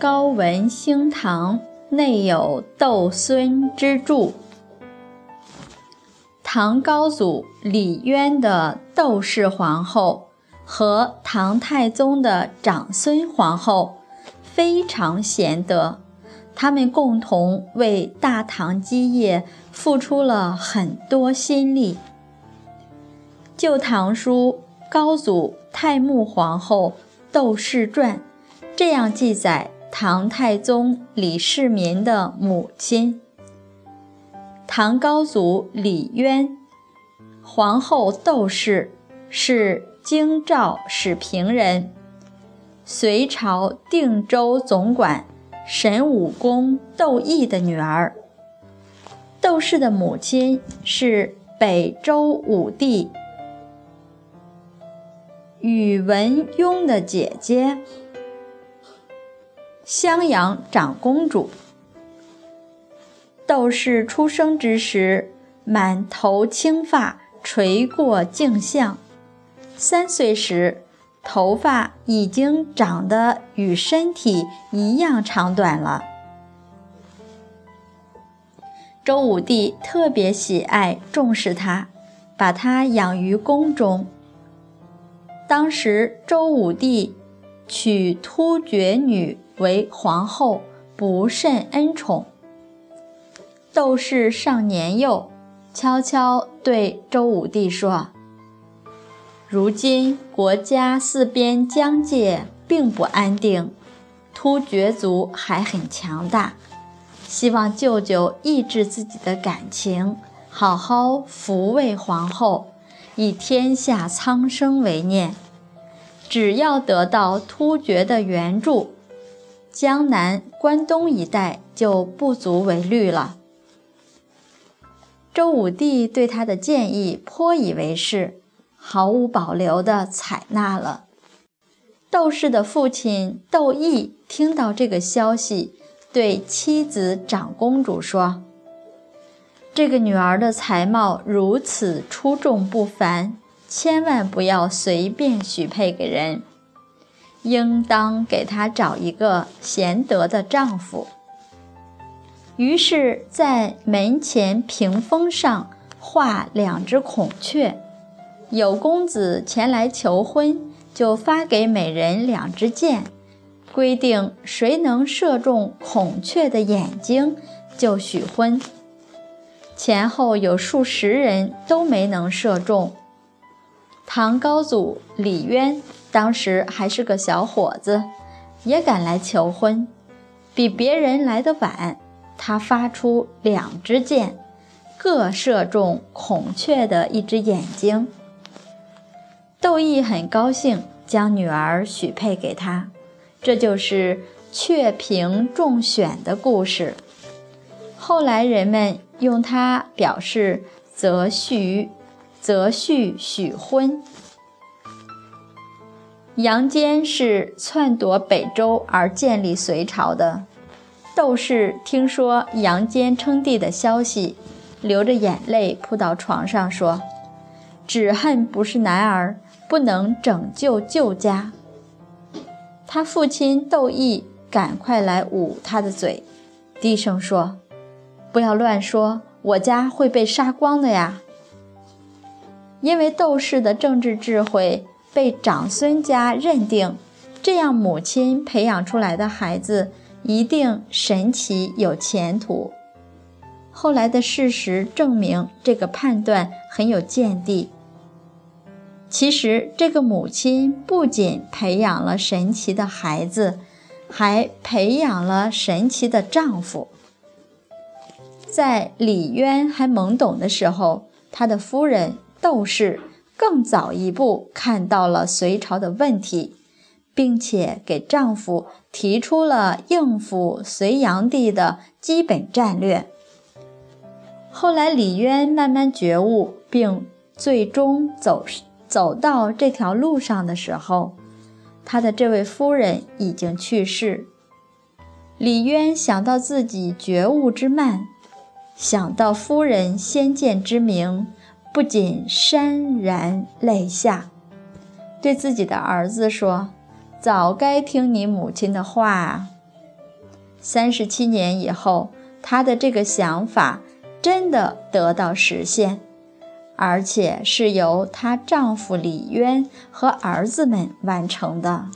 高文兴堂内有窦孙之著。唐高祖李渊的窦氏皇后和唐太宗的长孙皇后非常贤德，他们共同为大唐基业付出了很多心力。《旧唐书·高祖太穆皇后窦氏传》这样记载唐太宗李世民的母亲。唐高祖李渊，皇后窦氏是京兆始平人，隋朝定州总管神武公窦毅的女儿。窦氏的母亲是北周武帝宇文邕的姐姐，襄阳长公主。窦氏出生之时，满头青发垂过颈项，三岁时，头发已经长得与身体一样长短了。周武帝特别喜爱重视他，把他养于宫中。当时周武帝娶突厥女为皇后，不甚恩宠。窦氏尚年幼，悄悄对周武帝说：“如今国家四边疆界并不安定，突厥族还很强大，希望舅舅抑制自己的感情，好好抚慰皇后，以天下苍生为念。只要得到突厥的援助，江南、关东一带就不足为虑了。”周武帝对他的建议颇以为是，毫无保留地采纳了。窦氏的父亲窦毅听到这个消息，对妻子长公主说：“这个女儿的才貌如此出众不凡，千万不要随便许配给人，应当给她找一个贤德的丈夫。”于是，在门前屏风上画两只孔雀，有公子前来求婚，就发给每人两支箭，规定谁能射中孔雀的眼睛，就许婚。前后有数十人都没能射中。唐高祖李渊当时还是个小伙子，也赶来求婚，比别人来得晚。他发出两支箭，各射中孔雀的一只眼睛。窦毅很高兴，将女儿许配给他。这就是雀屏中选的故事。后来人们用它表示择婿、择婿许婚。杨坚是篡夺北周而建立隋朝的。窦氏听说杨坚称帝的消息，流着眼泪扑到床上说：“只恨不是男儿，不能拯救旧家。”他父亲窦毅赶快来捂他的嘴，低声说：“不要乱说，我家会被杀光的呀。”因为窦氏的政治智慧被长孙家认定，这样母亲培养出来的孩子。一定神奇有前途。后来的事实证明，这个判断很有见地。其实，这个母亲不仅培养了神奇的孩子，还培养了神奇的丈夫。在李渊还懵懂的时候，他的夫人窦氏更早一步看到了隋朝的问题。并且给丈夫提出了应付隋炀帝的基本战略。后来，李渊慢慢觉悟，并最终走走到这条路上的时候，他的这位夫人已经去世。李渊想到自己觉悟之慢，想到夫人先见之明，不仅潸然泪下，对自己的儿子说。早该听你母亲的话，三十七年以后，她的这个想法真的得到实现，而且是由她丈夫李渊和儿子们完成的。